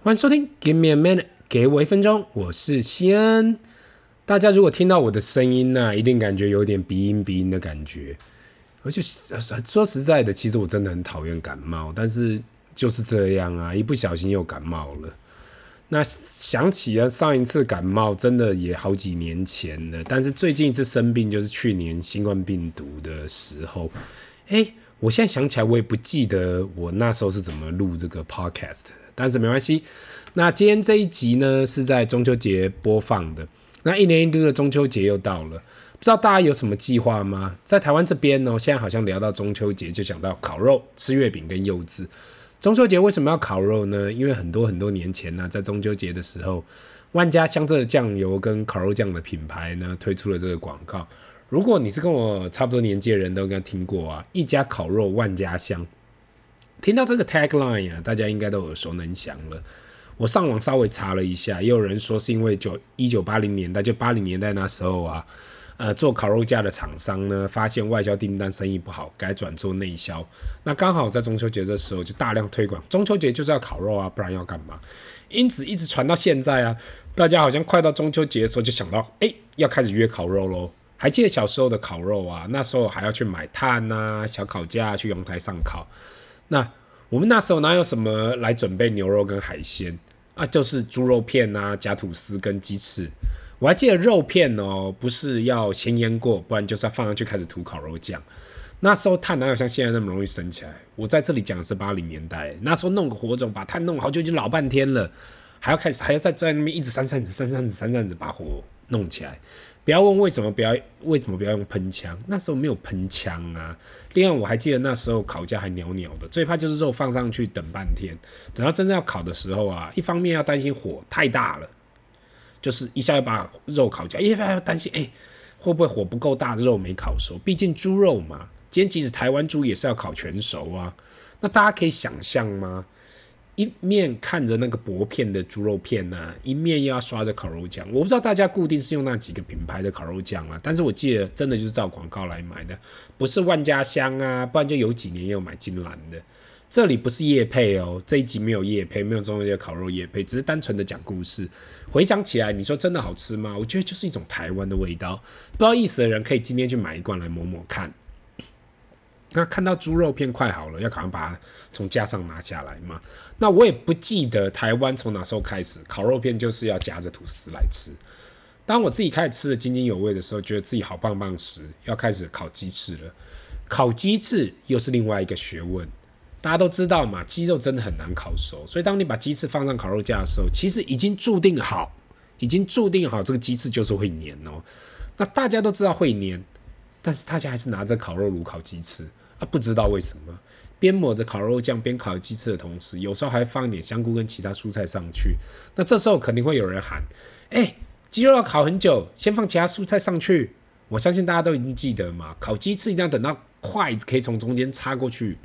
欢迎收听，Give me a minute，给我一分钟，我是西恩。大家如果听到我的声音呢、一定感觉有点鼻音鼻音的感觉。而且说实在的，其实我真的很讨厌感冒，但是就是这样啊，一不小心又感冒了。那想起了上一次感冒，真的也好几年前了。但是最近一次生病，就是去年新冠病毒的时候。诶，我现在想起来，我也不记得我那时候是怎么录这个 podcast。但是没关系，那今天这一集呢，是在中秋节播放的。那一年一度的中秋节又到了，不知道大家有什么计划吗？在台湾这边呢，现在好像聊到中秋节就想到烤肉、吃月饼跟柚子。中秋节为什么要烤肉呢？因为很多很多年前呢，在中秋节的时候，万家香这酱油跟烤肉酱的品牌呢推出了这个广告。如果你是跟我差不多年纪的人都应该听过啊，一家烤肉万家香。听到这个 tagline 啊，大家应该都耳熟能详了。我上网稍微查了一下，也有人说是因为九一九八零年代，就八零年代那时候啊，呃，做烤肉架的厂商呢，发现外销订单生意不好，改转做内销。那刚好在中秋节的时候就大量推广，中秋节就是要烤肉啊，不然要干嘛？因此一直传到现在啊，大家好像快到中秋节的时候就想到，哎，要开始约烤肉喽。还记得小时候的烤肉啊，那时候还要去买炭啊，小烤架去阳台上烤。那我们那时候哪有什么来准备牛肉跟海鲜啊？就是猪肉片啊，夹吐司跟鸡翅。我还记得肉片哦，不是要先腌过，不然就是要放上去开始涂烤肉酱。那时候炭哪有像现在那么容易升起来？我在这里讲的是八零年代，那时候弄个火种，把炭弄好就已经老半天了，还要开始还要在在那边一直扇扇子、扇扇子、扇扇子把火弄起来。不要问为什么不要为什么不要用喷枪？那时候没有喷枪啊。另外我还记得那时候烤架还袅袅的，最怕就是肉放上去等半天，等到真正要烤的时候啊，一方面要担心火太大了，就是一下要把肉烤焦；一方面要担心哎会不会火不够大，肉没烤熟。毕竟猪肉嘛，今天即使台湾猪也是要烤全熟啊。那大家可以想象吗？一面看着那个薄片的猪肉片呢、一面又要刷着烤肉酱。我不知道大家固定是用那几个品牌的烤肉酱啊，但是我记得真的就是照广告来买的，不是万家香啊，不然就有几年也有买金兰的。这里不是业配哦，这一集没有业配，没有中秋节烤肉业配，只是单纯的讲故事。回想起来，你说真的好吃吗？我觉得就是一种台湾的味道。不知道意思的人可以今天去买一罐来抹抹看。那看到猪肉片快好了，要赶快把它从架上拿下来嘛。那我也不记得台湾从哪时候开始烤肉片就是要夹着吐司来吃。当我自己开始吃得津津有味的时候，觉得自己好棒棒时，要开始烤鸡翅了。烤鸡翅又是另外一个学问。大家都知道嘛，鸡肉真的很难烤熟，所以当你把鸡翅放上烤肉架的时候，其实已经注定好，已经注定好这个鸡翅就是会黏哦。那大家都知道会黏，但是大家还是拿着烤肉炉烤鸡翅。啊，不知道为什么，边抹着烤肉酱边烤鸡翅的同时，有时候还放一点香菇跟其他蔬菜上去。那这时候肯定会有人喊：“哎、鸡肉要烤很久，先放其他蔬菜上去。”我相信大家都已经记得嘛，烤鸡翅一定要等到筷子可以从中间插过去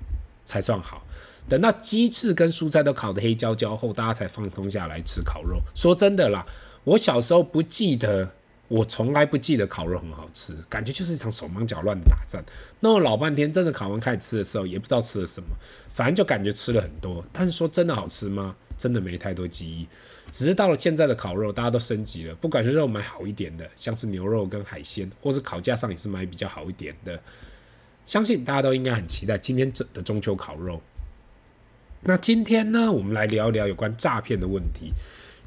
才算好。等到鸡翅跟蔬菜都烤得黑焦焦后，大家才放松下来吃烤肉。说真的啦，我小时候不记得。我从来不记得烤肉很好吃，感觉就是一场手忙脚乱的打仗。弄了老半天，真的烤完开始吃的时候，也不知道吃了什么，反正就感觉吃了很多。但是说真的好吃吗？真的没太多记忆。只是到了现在的烤肉，大家都升级了，不管是肉买好一点的，像是牛肉跟海鲜，或是烤架上也是买比较好一点的。相信大家都应该很期待今天的中秋烤肉。那今天呢，我们来聊一聊有关诈骗的问题。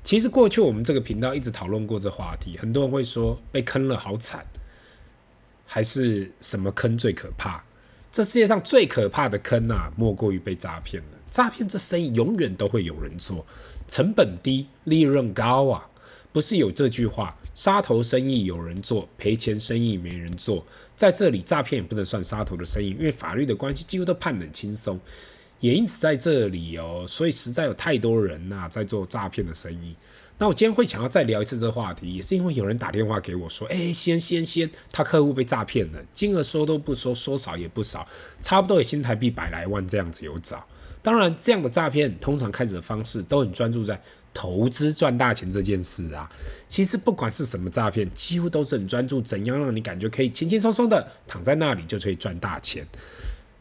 其实过去我们这个频道一直讨论过这话题，很多人会说被坑了好惨，还是什么坑最可怕？这世界上最可怕的坑啊，莫过于被诈骗了。诈骗这生意永远都会有人做，成本低，利润高啊！不是有这句话，杀头生意有人做，赔钱生意没人做。在这里，诈骗也不能算杀头的生意，因为法律的关系，几乎都判得很轻松。也因此在这里哦，所以实在有太多人呐、在做诈骗的生意。那我今天会想要再聊一次这个话题，也是因为有人打电话给我说：“哎，先先先，他客户被诈骗了，金额说都不说，说少也不少，差不多也新台币百来万这样子有找。”当然，这样的诈骗通常开始的方式都很专注在投资赚大钱这件事啊。其实不管是什么诈骗，几乎都是很专注怎样让你感觉可以轻轻松松的躺在那里就可以赚大钱。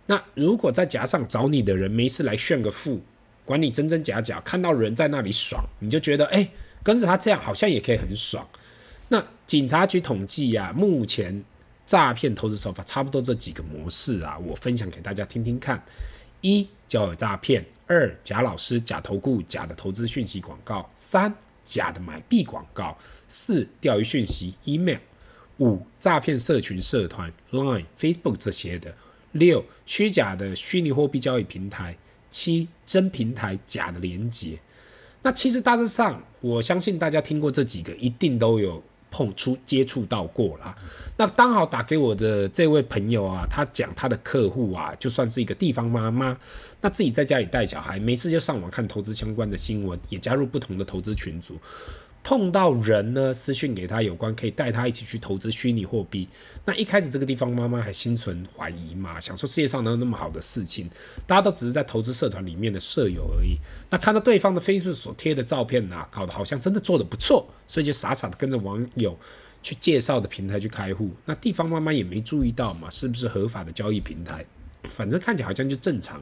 那如果再加上找你的人没事来炫个富，管你真真假假，看到人在那里爽，你就觉得哎，跟着他这样好像也可以很爽。那警察局统计呀、啊，目前诈骗投资手法差不多这几个模式啊，我分享给大家听听看：一、交友诈骗；二、假老师、假投顾、假的投资讯息广告；三、假的买币广告；四、钓鱼讯息 email；五、诈骗社群社团 Line、Facebook 这些的；六、虚假的虚拟货币交易平台；七、真平台假的连接。那其实大致上，我相信大家听过这几个，一定都有。碰触接触到过了，那刚好打给我的这位朋友啊，他讲他的客户啊，就算是一个地方妈妈，那自己在家里带小孩，没事就上网看投资相关的新闻，也加入不同的投资群组。碰到人呢，私讯给他有关，可以带他一起去投资虚拟货币。那一开始这个地方妈妈还心存怀疑嘛，想说世界上能有那么好的事情？大家都只是在投资社团里面的舍友而已。那看到对方的 Facebook 所贴的照片、啊，搞得好像真的做得不错，所以就傻傻的跟着网友去介绍的平台去开户。那地方妈妈也没注意到嘛，是不是合法的交易平台？反正看起来好像就正常。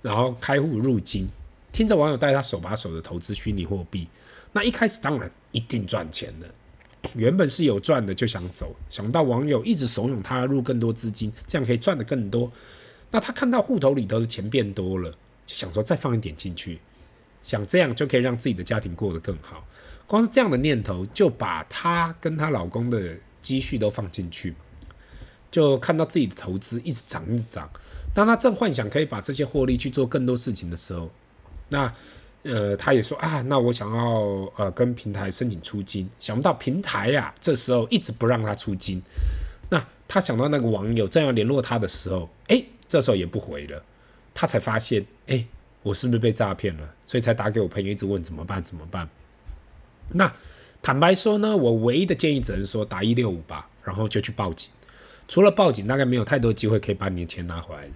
然后开户入金，听着网友带他手把手的投资虚拟货币。那一开始当然一定赚钱的，原本是有赚的就想走，想到网友一直怂恿他入更多资金，这样可以赚得更多。那他看到户头里头的钱变多了，就想说再放一点进去，想这样就可以让自己的家庭过得更好。光是这样的念头，就把她跟她老公的积蓄都放进去，就看到自己的投资一直涨一直涨。当他正幻想可以把这些获利去做更多事情的时候，那。呃，他也说啊，那我想要呃跟平台申请出金，想不到平台呀、啊，这时候一直不让他出金。那他想到那个网友正要联络他的时候，哎，这时候也不回了。他才发现，哎，我是不是被诈骗了？所以才打给我朋友，一直问怎么办？怎么办？那坦白说呢，我唯一的建议只是说打一六五吧，然后就去报警。除了报警，大概没有太多机会可以把你的钱拿回来了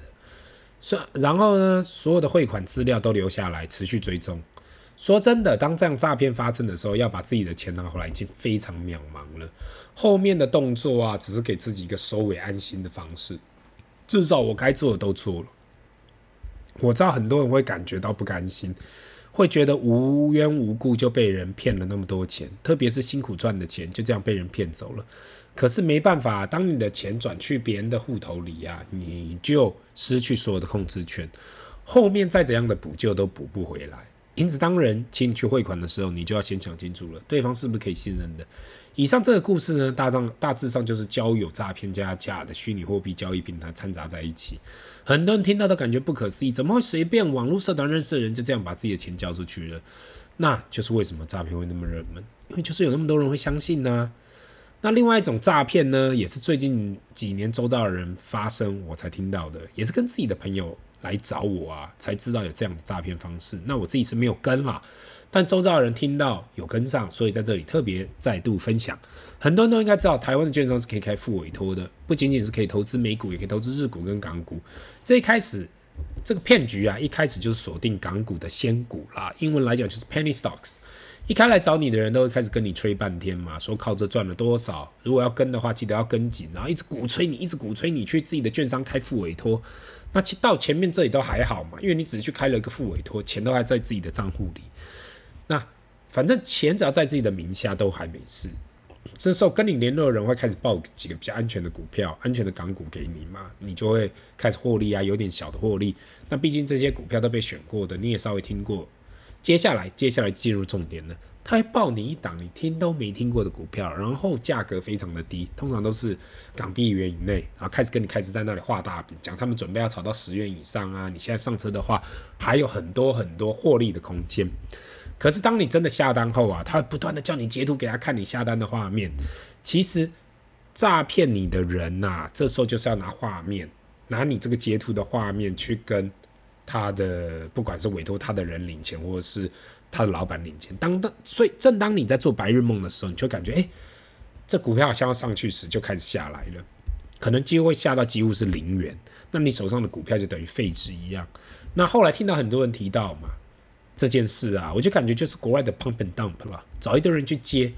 的。然后呢，所有的汇款资料都留下来，持续追踪。说真的，当这样诈骗发生的时候，要把自己的钱拿回来已经非常渺茫了。后面的动作啊，只是给自己一个收尾安心的方式。至少我该做的都做了。我知道很多人会感觉到不甘心，会觉得无缘无故就被人骗了那么多钱，特别是辛苦赚的钱就这样被人骗走了。可是没办法，当你的钱转去别人的户头里呀、你就失去所有的控制权，后面再怎样的补救都补不回来。因此，当人请你去汇款的时候，你就要先想清楚了，对方是不是可以信任的。以上这个故事呢，大上大致上就是交友诈骗加假的虚拟货币交易平台掺杂在一起，很多人听到都感觉不可思议，怎么会随便网络社团认识的人就这样把自己的钱交出去了？那就是为什么诈骗会那么热门，因为就是有那么多人会相信呢、那另外一种诈骗呢，也是最近几年周遭的人发生，我才听到的，也是跟自己的朋友来找我啊，才知道有这样的诈骗方式。那我自己是没有跟啦，但周遭的人听到有跟上，所以在这里特别再度分享。很多人都应该知道，台湾的券商是可以开复委托的，不仅仅是可以投资美股，也可以投资日股跟港股。这一开始这个骗局啊，一开始就是锁定港股的仙股啦，英文来讲就是 penny stocks。一开来找你的人都会开始跟你吹半天嘛，说靠这赚了多少，如果要跟的话，记得要跟紧，然后一直鼓吹你，一直鼓吹你去自己的券商开复委托。那其到前面这里都还好嘛，因为你只是去开了一个副委托，钱都还在自己的账户里。那反正钱只要在自己的名下都还没事。这时候跟你联络的人会开始报几个比较安全的股票、安全的港股给你嘛，你就会开始获利啊，有点小的获利。那毕竟这些股票都被选过的，你也稍微听过。接下来，接下来进入重点了。他会报你一档你听都没听过的股票，然后价格非常的低，通常都是港币一元以内，然后开始跟你开始在那里画大饼，讲他们准备要炒到十元以上啊。你现在上车的话，还有很多很多获利的空间。可是当你真的下单后啊，他会不断的叫你截图给他看你下单的画面。其实诈骗你的人呐、这时候就是要拿画面，拿你这个截图的画面去跟。他的不管是委托他的人领钱，或者是他的老板领钱，当当，所以正当你在做白日梦的时候，你就感觉，哎，这股票好像要上去时，就开始下来了，可能机会下到几乎是零元，那你手上的股票就等于废纸一样。那后来听到很多人提到嘛，这件事啊，我就感觉就是国外的 pump and dump 了，找一堆人去接，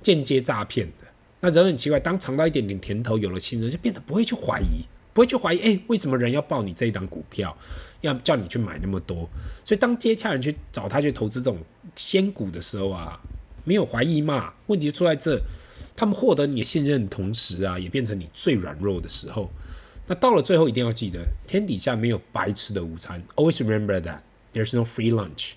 间接诈骗的。那人很奇怪，当尝到一点点甜头，有了信任，就变得不会去怀疑。不会去怀疑，哎，为什么人要报你这一档股票，要叫你去买那么多？所以当接洽人去找他去投资这种仙股的时候啊，没有怀疑嘛？问题出在这，他们获得你的信任同时啊，也变成你最软弱的时候。那到了最后，一定要记得，天底下没有白吃的午餐。Always remember that there's no free lunch。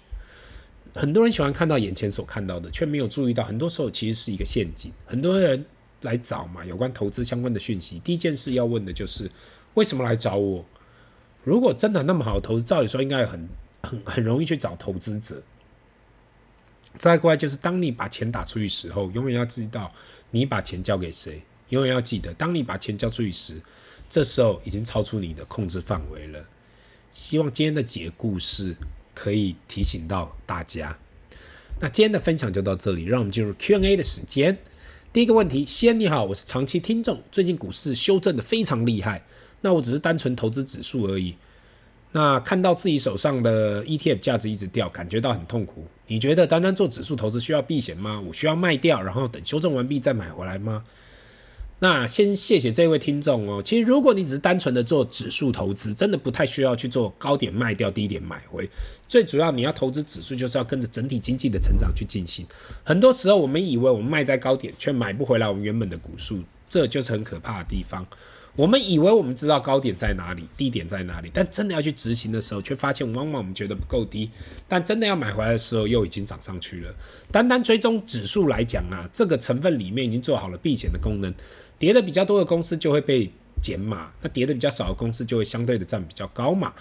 很多人喜欢看到眼前所看到的，却没有注意到，很多时候其实是一个陷阱。很多人来找嘛，有关投资相关的讯息，第一件事要问的就是为什么来找我？如果真的那么好的投资，照理说应该很很很容易去找投资者。再过来就是，当你把钱打出去时候，永远要知道你把钱交给谁。永远要记得，当你把钱交出去时，这时候已经超出你的控制范围了。希望今天的几个故事可以提醒到大家。那今天的分享就到这里，让我们进入 Q&A 的时间。第一个问题，先你好，我是长期听众，最近股市修正的非常厉害，那我只是单纯投资指数而已。那看到自己手上的 ETF 价值一直掉，感觉到很痛苦。你觉得单单做指数投资需要避险吗？我需要卖掉，然后等修正完毕再买回来吗？那先谢谢这位听众哦。其实如果你只是单纯的做指数投资，真的不太需要去做高点卖掉，低点买回。最主要你要投资指数，就是要跟着整体经济的成长去进行。很多时候我们以为我们卖在高点，却买不回来我们原本的股数，这就是很可怕的地方。我们以为我们知道高点在哪里，低点在哪里，但真的要去执行的时候，却发现往往我们觉得不够低，但真的要买回来的时候，又已经涨上去了。单单追踪指数来讲啊，这个成分里面已经做好了避险的功能，跌的比较多的公司就会被减码，那跌的比较少的公司就会相对的占比较高嘛。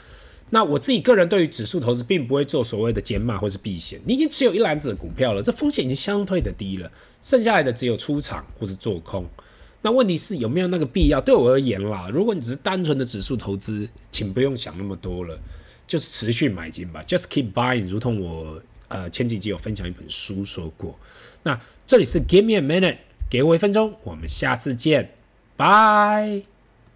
那我自己个人对于指数投资，并不会做所谓的减码或是避险。你已经持有一篮子的股票了，这风险已经相对的低了，剩下来的只有出场或是做空。那问题是有没有那个必要？对我而言啦，如果你只是单纯的指数投资，请不用想那么多了，就是持续买进吧，just keep buying。如同我呃前几集有分享一本书说过。那这里是 Give me a minute，给我一分钟，我们下次见，拜。